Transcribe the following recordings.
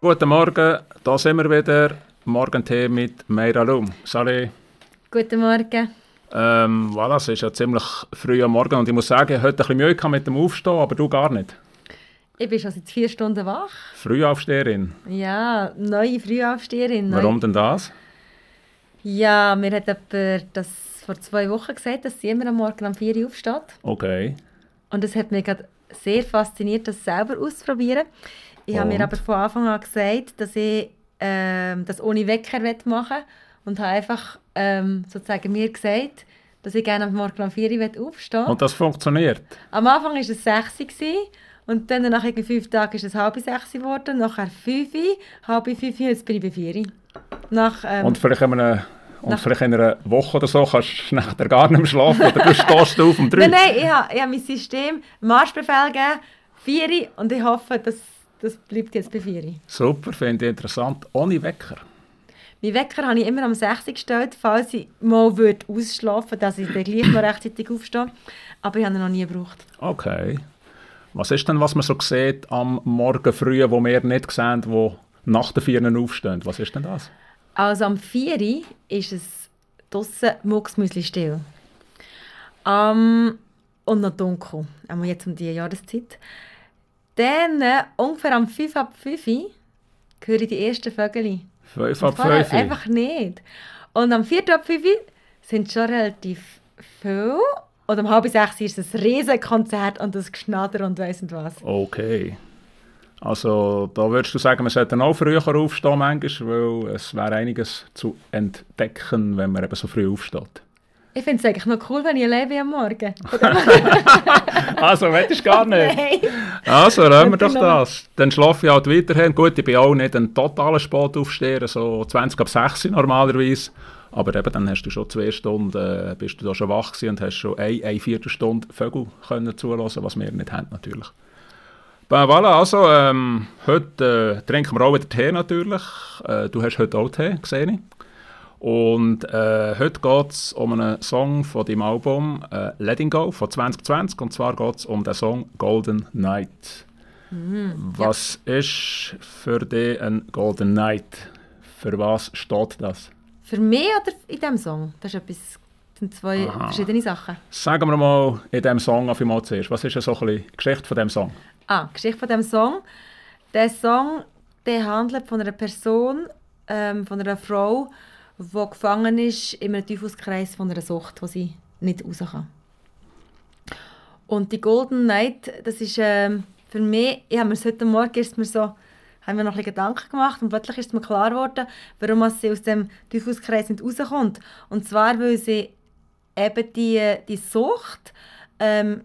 Guten Morgen, da sind wir wieder. Morgentee mit Meira Lum. Salut. Guten Morgen. Ähm, voilà, es ist ja ziemlich früh am Morgen und ich muss sagen, ich hatte heute ein bisschen Mühe mit dem Aufstehen, aber du gar nicht. Ich bin schon seit vier Stunden wach. Frühaufsteherin? Ja, neue Frühaufsteherin. Neu. Warum denn das? Ja, mir hat jemand das vor zwei Wochen gesagt, dass sie immer am Morgen um vier Uhr aufsteht. Okay. Und das hat mich gerade sehr fasziniert, das selber auszuprobieren. Ich habe mir aber von Anfang an gesagt, dass ich ähm, das ohne Wecker machen will und habe einfach ähm, sozusagen mir gesagt, dass ich gerne am Morgen um 4 Uhr aufstehen Und das funktioniert? Am Anfang war es 6 Uhr und dann nach fünf Tagen ist es halb 6 geworden, nachher 5 Uhr, halb 5 Uhr, jetzt bin ich bei 4 Uhr. Nach, ähm, und vielleicht in einer und vielleicht in einer Woche oder so kannst du nachher gar nicht mehr schlafen oder du stehst auf um 3 Nein, nein, ich habe, ich habe mein System Marschbefehl gegeben, 4 Uhr und ich hoffe, dass das bleibt jetzt bei 4 Super, finde ich interessant. Ohne Wecker? Mein Wecker habe ich immer am 6 gestellt, falls ich mal würde ausschlafen würde, dass ich dann gleich noch rechtzeitig aufstehe. Aber ich habe ihn noch nie gebraucht. Okay. Was ist denn, was man so sieht am Morgen früh, wo wir nicht sehen, wo nach der 4 aufstehen? Was ist denn das? Also am 4 ist es draussen mucksmüsli still. Um, und noch dunkel. Einmal jetzt um diese Jahreszeit. Dann, äh, ungefähr am 5 ab 5 höre ich die ersten Vögel. 5 ab 5? Einfach nicht. Und am 4 ab 5 sind schon relativ viele. Und um halb 6 ist es ein Riesenkonzert und das Geschnatter und weiss nicht was. Okay. Also da würdest du sagen, man sollte auch früher aufstehen manchmal, weil es wäre einiges zu entdecken, wenn man eben so früh aufsteht. Ich finde es eigentlich noch cool, wenn ich alleine am Morgen. also, du gar nicht? Nein. Also, hören wir doch das. Dann schlafe ich halt weiterhin. Gut, ich bin auch nicht ein totaler Sportaufsteher, so 20 ab 6 normalerweise. Aber eben, dann hast du schon zwei Stunden, äh, bist du da schon wach gewesen und hast schon eine, eine Viertelstunde Vögel können zulassen, was wir nicht haben natürlich. Ben, voilà, also, ähm, heute äh, trinken wir auch wieder Tee natürlich. Äh, du hast heute auch Tee, gesehen. ich. Und äh, heute geht es um einen Song von dem Album äh, Letting Go von 2020. Und zwar geht es um den Song Golden Night. Mhm, was ja. ist für dich ein Golden Night? Für was steht das? Für mich oder in diesem Song? Das, ist etwas, das sind zwei Aha. verschiedene Sachen. Sagen wir mal in diesem Song auf einmal zuerst. Was ist so ein die Geschichte von diesem Song? Ah, die Geschichte von diesem Song. Der Song der handelt von einer Person, ähm, von einer Frau, die gefangen ist in einem Teufelskreis von einer Sucht, wo sie nicht raus kann. Und die Golden Night, das ist ähm, für mich, ich habe mir heute Morgen ist mir so, haben wir noch ein Gedanken gemacht und plötzlich ist mir klar geworden, warum sie aus dem Teufelskreis nicht rauskommt. Und zwar, weil sie eben die, die Sucht ähm,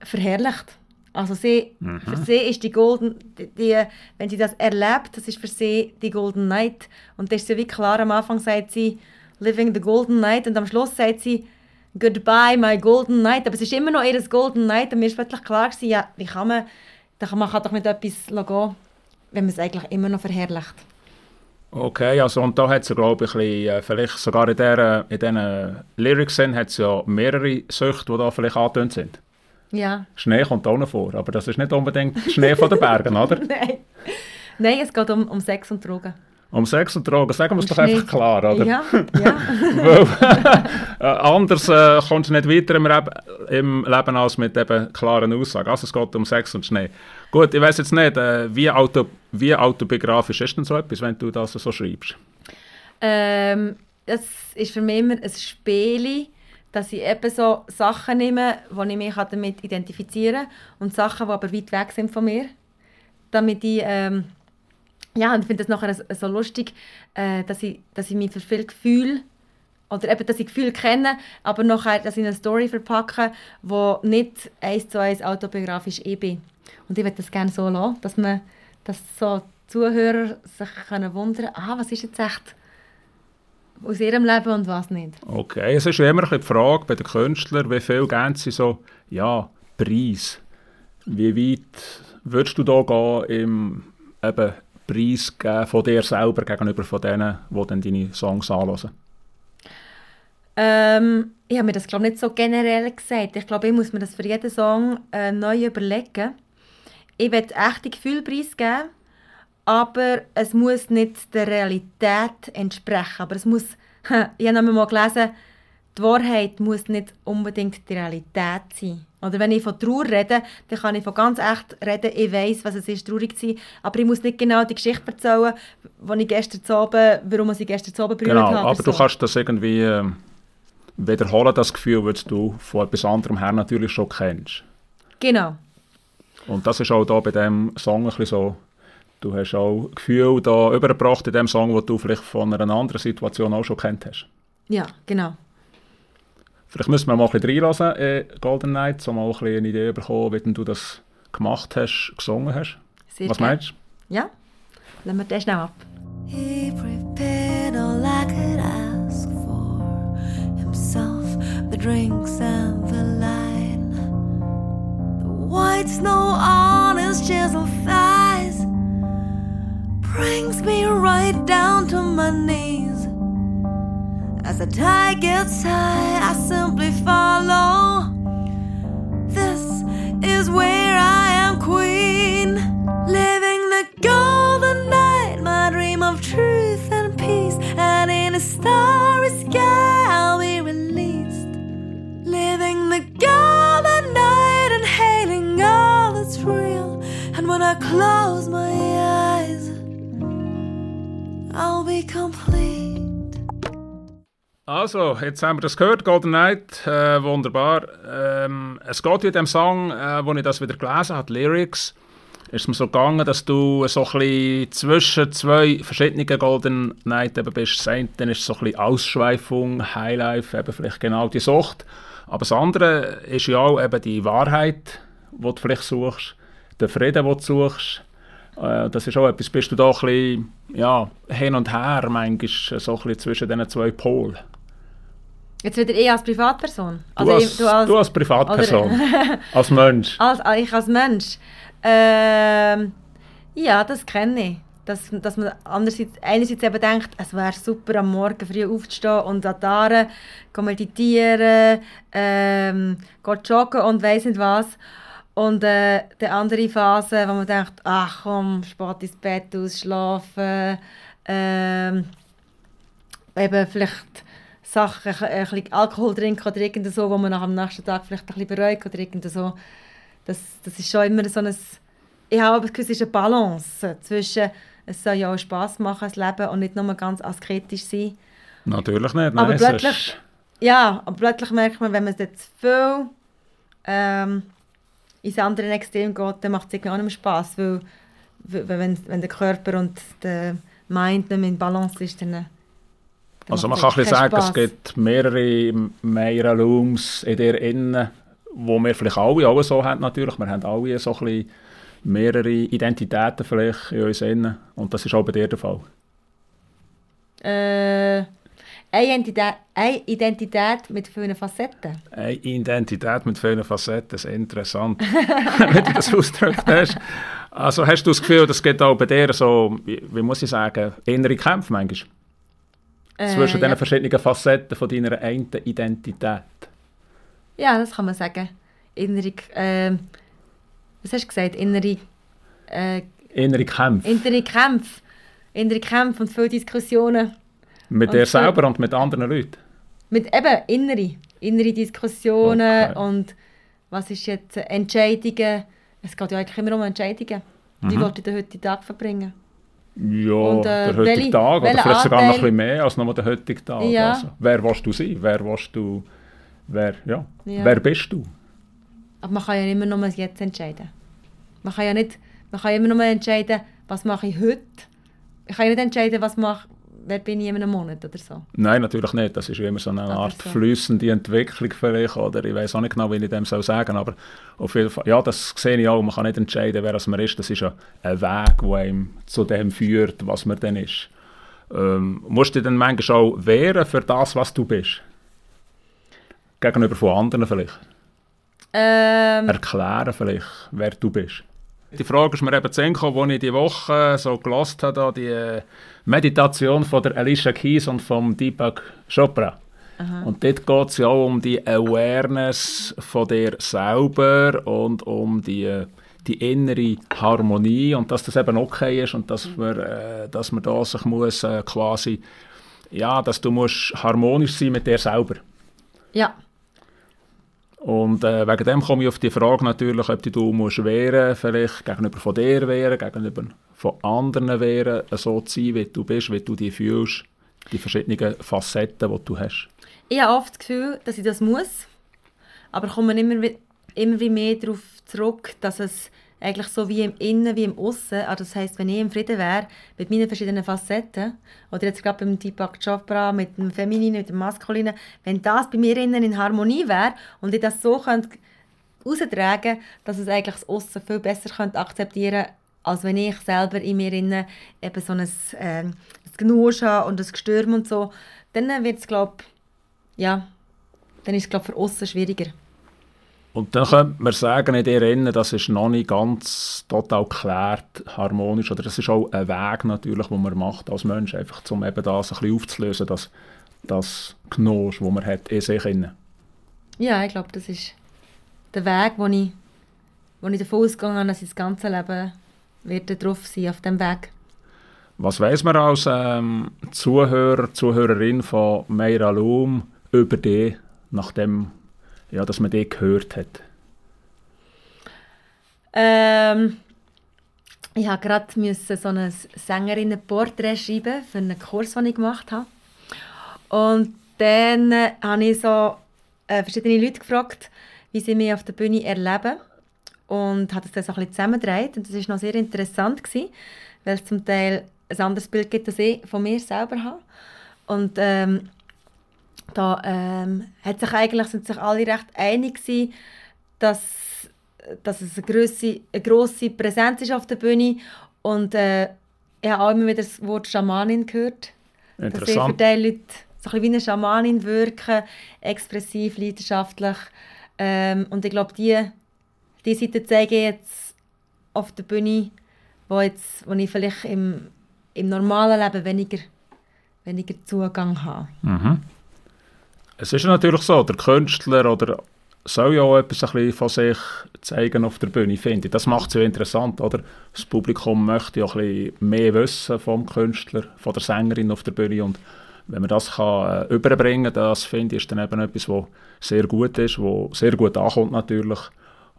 verherrlicht. Also sie, mhm. für sie ist die Golden, die, die, wenn sie das erlebt, das ist für sie die Golden Night. Und das ist sie wie klar, am Anfang sagt sie, living the Golden Night und am Schluss sagt sie, goodbye my Golden Night. Aber es ist immer noch ihr Golden Night und mir ist plötzlich klar gewesen, ja, wie kann man, man kann doch mit etwas gehen, wenn man es eigentlich immer noch verherrlicht. Okay, also und da hat es glaube ich, bisschen, äh, vielleicht sogar in diesen in diesen Lyrics hat es ja mehrere Süchte, die da vielleicht angetönt sind. Ja. Schnee kommt auch noch vor, aber das ist nicht unbedingt Schnee von den Bergen, oder? Nein. Nein, es geht um, um Sex und Drogen. Um Sex und Drogen, sagen wir es doch Schnee. einfach klar, oder? Ja, ja. Weil, äh, anders äh, kommst du nicht weiter im, Leben, im Leben als mit eben klaren Aussagen. Also es geht um Sex und Schnee. Gut, ich weiß jetzt nicht, äh, wie, auto, wie autobiografisch ist denn so etwas, wenn du das so schreibst? Ähm, das ist für mich immer ein Spiel dass ich eben so Sachen nehme, die ich mich damit identifizieren kann und Sachen, die aber weit weg sind von mir. Damit ich, ähm, ja, und ich finde das nachher so lustig, äh, dass, ich, dass ich mich für viele Gefühle oder eben, dass ich Gefühle kenne, aber nachher, dass ich eine Story verpacke, die nicht eins zu eins autobiografisch ich bin. Und ich würde das gerne so lassen, dass man, dass so Zuhörer sich können wundern, ah, was ist jetzt echt aus ihrem Leben und was nicht. Okay, es ist immer die Frage bei den Künstlern, wie viel geben sie so, ja, Preis. Wie weit würdest du da gehen im eben preisgeben von dir selber gegenüber von denen, die dann deine Songs anhören? Ähm, ich habe mir das glaube nicht so generell gesagt. Ich glaube, ich muss mir das für jeden Song äh, neu überlegen. Ich will echte Gefühle preisgeben, aber es muss nicht der Realität entsprechen. Aber es muss, ich habe mal gelesen, die Wahrheit muss nicht unbedingt die Realität sein. Oder wenn ich von Trauer rede, dann kann ich von ganz echt reden. Ich weiß, was es ist, traurig zu sein. Aber ich muss nicht genau die Geschichte erzählen, wo ich gestern Abend, warum ich gestern Abend berührt genau, habe. aber so. du kannst das irgendwie äh, wiederholen, das Gefühl, das du von etwas anderem her natürlich schon kennst. Genau. Und das ist auch da bei diesem Song ein bisschen so, du hast auch Gefühl da übergebracht in dem Song, das du vielleicht von einer anderen Situation auch schon kennt hast. Ja, genau. Vielleicht müssen wir mal ein bisschen reinlassen in Golden Night, um mal ein bisschen eine Idee bekommen, wie du das gemacht hast, gesungen hast. Sehr Was meinst du? Ja, lassen wir das schnell ab. He prepared all I could ask for himself, the drinks and the line. The white snow on his chiseled thighs brings me right down to my knees. As the tide gets high, I simply follow. This is where I am queen, living the golden night, my dream of truth and peace. And in a starry sky, I'll be released, living the golden night and hailing all that's real. And when I close my eyes, I'll be complete. Also, jetzt haben wir das gehört, Golden Night, äh, wunderbar. Ähm, es geht in dem Song, äh, als ich das wieder gelesen habe, Lyrics, ist mir so gegangen, dass du so ein zwischen zwei verschiedenen Golden Night eben bist. Das dann ist so ein Ausschweifung, Highlife, eben vielleicht genau die Sucht. Aber das andere ist ja auch eben die Wahrheit, die du vielleicht suchst, der Frieden, den du suchst. Äh, das ist auch etwas, bist du da ein bisschen ja, hin und her, manchmal so ein bisschen zwischen diesen zwei Polen. Jetzt wieder ich als Privatperson? Also du, als, du, als, du als Privatperson, als Mensch. Als, ich als Mensch. Ähm, ja, das kenne ich. Dass, dass man andererseits, einerseits eben denkt, es wäre super, am Morgen früh aufzustehen und an die Aare, meditieren, ähm, joggen und weiss nicht was. Und äh, die andere Phase, wo man denkt, ach komm, spät ins Bett ausschlafen, ähm, eben vielleicht Sachen, ein bisschen Alkohol trinken oder irgend so, wo man nach am nächsten Tag vielleicht ein bisschen bereut oder irgend so. Das, das ist schon immer so ein... Ich habe das Gefühl, es ist eine Balance zwischen es soll ja auch Spass machen, das Leben, und nicht nur ganz asketisch sein. Natürlich nicht, nein, aber plötzlich. Ja, aber plötzlich merkt man, wenn man jetzt viel ähm, ins andere Extrem geht, dann macht es irgendwie auch nicht mehr Spass, weil, wenn, wenn der Körper und der Mind nicht mehr in Balance ist, dann also man kann ein sagen, Spaß. es gibt mehrere Meyer Looms in der Innen, wo wir vielleicht alle auch so haben natürlich. Wir haben alle so ein bisschen mehrere Identitäten vielleicht in uns innen. Und das ist auch bei dir der Fall. Äh, eine Identität, eine Identität mit vielen Facetten. Eine Identität mit vielen Facetten, das ist interessant, wenn du das ausgedrückt hast. Also hast du das Gefühl, das geht auch bei dir so, wie, muss ich sagen, innere Kämpfe manchmal? Äh, zwischen ja. den verschiedenen Facetten von deiner einen Identität. Ja, das kann man sagen. Innere, äh, was hast du gesagt? Innere, äh, innere Kämpfe. Innere Kämpfe. Innere Kämpfe und viele Diskussionen. Mit und dir selber und mit anderen Leuten? Mit eben innere. Innere Diskussionen okay. und was ist jetzt Entscheidungen. Es geht ja eigentlich immer um Entscheidungen. Mhm. Die wollte ich den heutigen Tag verbringen. Ja, und, äh, der heutige Tag, oder vielleicht sogar noch ein bisschen mehr als nur der heutige Tag. Ja. Also, wer willst du sein? Wer willst du, wer, ja. ja. wer bist du? Aber man kann ja immer nur jetzt entscheiden. Man kann ja nicht, man kann immer nur entscheiden, was mache ich heute. Ich kann ja nicht entscheiden, was mache, wer bin ich in einem Monat oder so. Nein, natürlich nicht. Das ist immer so eine Art so. flüssende Entwicklung vielleicht, oder ich weiß auch nicht genau, wie ich dem soll sagen aber auf jeden Fall, ja, das sehe ich auch. Man kann nicht entscheiden, wer man ist. Das ist ja ein Weg, der einem zu dem führt, was man dann ist. Ähm, musst du dich dann manchmal auch wehren für das, was du bist? Gegenüber von anderen vielleicht? Ähm, Erklären vielleicht, wer du bist? Die Frage ist mir eben zu gekommen, als ich die Woche so gelost habe, die äh, Meditation von der Alicia Keys und vom Deepak Chopra. Aha. Und dort geht es ja auch um die Awareness von dir selber und um die, äh, die innere Harmonie und dass das eben okay ist und dass mhm. man, äh, dass man da sich muss äh, quasi, ja, dass du musst harmonisch sein mit dir selber. Ja. Und äh, wegen dem komme ich auf die Frage natürlich, ob du musst wehren, vielleicht gegenüber von dir wehren, gegenüber von anderen wehren, so zu sein, wie du bist, wie du dich fühlst, die verschiedenen Facetten, die du hast. Ich habe oft das Gefühl, dass ich das muss, aber komme immer, immer mehr darauf zurück, dass es eigentlich so wie im Innen wie im Aussen. Also das heißt, wenn ich im Frieden wäre mit meinen verschiedenen Facetten oder jetzt gerade beim Deepak Chopra mit dem Femininen, mit dem Maskulinen, wenn das bei mir innen in Harmonie wäre und ich das so könnte dass es eigentlich das Aussen viel besser könnte akzeptieren, als wenn ich selber in mir innen eben so ein, äh, ein Genusch habe und ein Gestürm und so, dann wird es glaube ja, dann ist es glaube für außen schwieriger. Und dann könnte man sagen, in dir innen, das ist noch nicht ganz total geklärt, harmonisch, oder das ist auch ein Weg natürlich, den man macht als Mensch, einfach um eben das ein bisschen aufzulösen, das, das Knosch, das man hat in sich innen. Ja, ich glaube, das ist der Weg, wo ich, wo ich davon ausgegangen habe, dass ich das ganze Leben werde drauf sein auf dem Weg. Was weiß man als ähm, Zuhörer, Zuhörerin von Meira Loom über dich, nachdem ja, dass man den gehört hat? Ähm, ich musste gerade so ein Sängerinnenporträt schreiben für einen Kurs, den ich gemacht habe. Und dann äh, habe ich so äh, verschiedene Leute gefragt, wie sie mich auf der Bühne erleben. Und habe das dann so ein bisschen zusammengedreht. Und das war noch sehr interessant, gewesen, weil es zum Teil ein anderes Bild gibt, das ich von mir selber habe. Und ähm, da ähm, hat sich eigentlich, sind sich alle recht einig gewesen, dass, dass es eine grosse, eine grosse Präsenz ist auf der Bühne und äh, ich habe auch immer wieder das Wort Schamanin gehört. Interessant. Dass für die Leute so ein wie eine Schamanin wirken, expressiv, leidenschaftlich. Ähm, und ich glaube, die, die Seite zeige ich jetzt auf der Bühne, wo, jetzt, wo ich vielleicht im, im normalen Leben weniger, weniger Zugang habe. Mhm. Es ist natürlich so, der Künstler oder soll ja auch etwas ein bisschen von sich zeigen auf der Bühne, finde ich. Das macht es ja interessant, oder? Das Publikum möchte ja ein bisschen mehr wissen vom Künstler, von der Sängerin auf der Bühne und wenn man das kann, äh, überbringen kann, das finde ich, ist dann eben etwas, was sehr gut ist, was sehr gut ankommt natürlich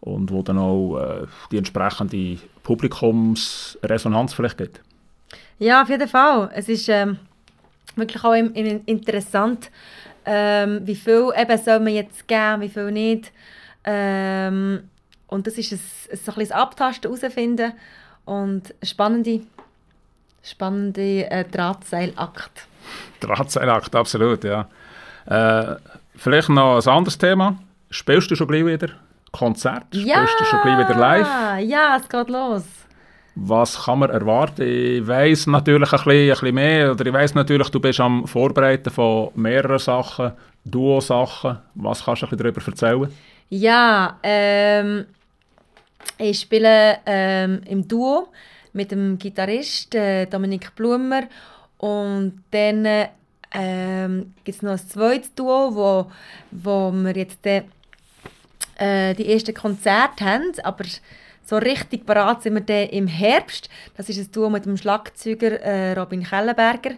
und wo dann auch äh, die entsprechende Publikumsresonanz vielleicht gibt. Ja, auf jeden Fall. Es ist ähm, wirklich auch im, im interessant, ähm, wie viel eben soll man jetzt geben, wie viel nicht. Ähm, und das ist ein, ein, so ein bisschen Abtasten, herausfinden und spannende, spannende äh, Drahtseilakt. Drahtseilakt, absolut, ja. Äh, vielleicht noch ein anderes Thema. Spielst du schon gleich wieder Konzert? Ja, Spielst du schon gleich wieder live? Ja, es geht los. Was kann man erwarten? Ich weiß natürlich ein bisschen, ein bisschen mehr, oder ich weiß natürlich, du bist am Vorbereiten von mehreren Sachen, Duo-Sachen. Was kannst du ein darüber erzählen? Ja, ähm, ich spiele ähm, im Duo mit dem Gitarrist äh, Dominik Blumer und dann ähm, gibt es noch ein zweites Duo, wo, wo wir jetzt äh, die ersten Konzerte haben, aber so richtig parat sind wir dann im Herbst. Das ist ein Duo mit dem Schlagzeuger äh, Robin Kellenberger.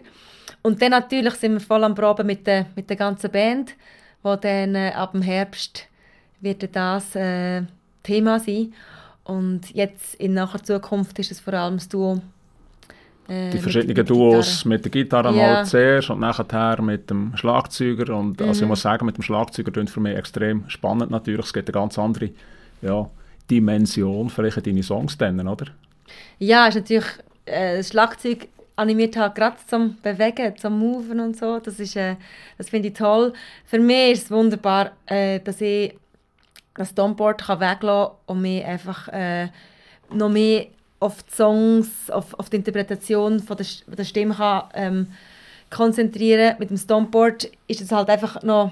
Und dann natürlich sind wir voll am Proben mit der, mit der ganzen Band, wo dann äh, ab dem Herbst wird das äh, Thema sein. Und jetzt in nacher Zukunft ist es vor allem das Duo äh, die verschiedenen mit, mit Duos mit der Gitarre ja. mal zuerst und nachher mit dem Schlagzeuger. Und mhm. also ich mhm. muss sagen, mit dem Schlagzeuger klingt für mich extrem spannend natürlich. Es gibt eine ganz andere ja, Dimension vielleicht deine Songs kennen, oder? Ja, ist natürlich äh, das Schlagzeug animiert halt gerade zum Bewegen, zum Moven und so. Das, äh, das finde ich toll. Für mich ist es wunderbar, äh, dass ich das Downboard kann weglassen und mich einfach äh, noch mehr auf die Songs, auf, auf die Interpretation von der, der Stimme kann, ähm, konzentrieren. Mit dem Stomboard ist es halt einfach noch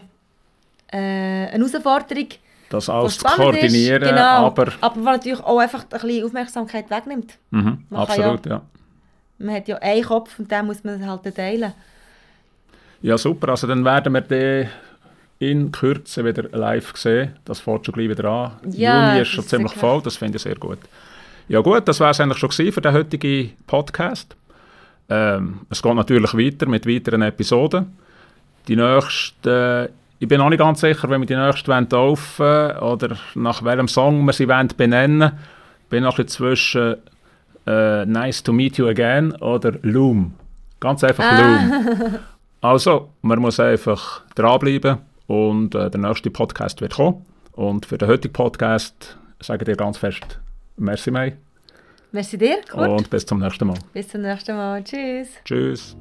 äh, eine Herausforderung, das alles zu koordinieren. Ist, genau, aber, aber was natürlich auch einfach ein bisschen Aufmerksamkeit wegnimmt. Mhm, absolut, ja, ja, Man hat ja einen Kopf und den muss man halt teilen. Ja, super. Also dann werden wir den in Kürze wieder live sehen. Das fährt schon gleich wieder an. Ja, Juni ist schon ist ziemlich voll, das finde ich sehr gut. Ja gut, das war es eigentlich schon für den heutigen Podcast. Ähm, es geht natürlich weiter mit weiteren Episoden. Die nächste, ich bin noch nicht ganz sicher, wenn wir die nächste wollen, oder nach welchem Song wir sie wollen benennen bin noch ein zwischen äh, Nice to Meet You Again oder Loom. Ganz einfach ah. Loom. Also, man muss einfach dranbleiben und äh, der nächste Podcast wird kommen. Und für den heutigen Podcast sage ich dir ganz fest Merci, Mai. Merci dir, Kurt. Und bis zum nächsten Mal. Bis zum nächsten Mal. Tschüss. Tschüss.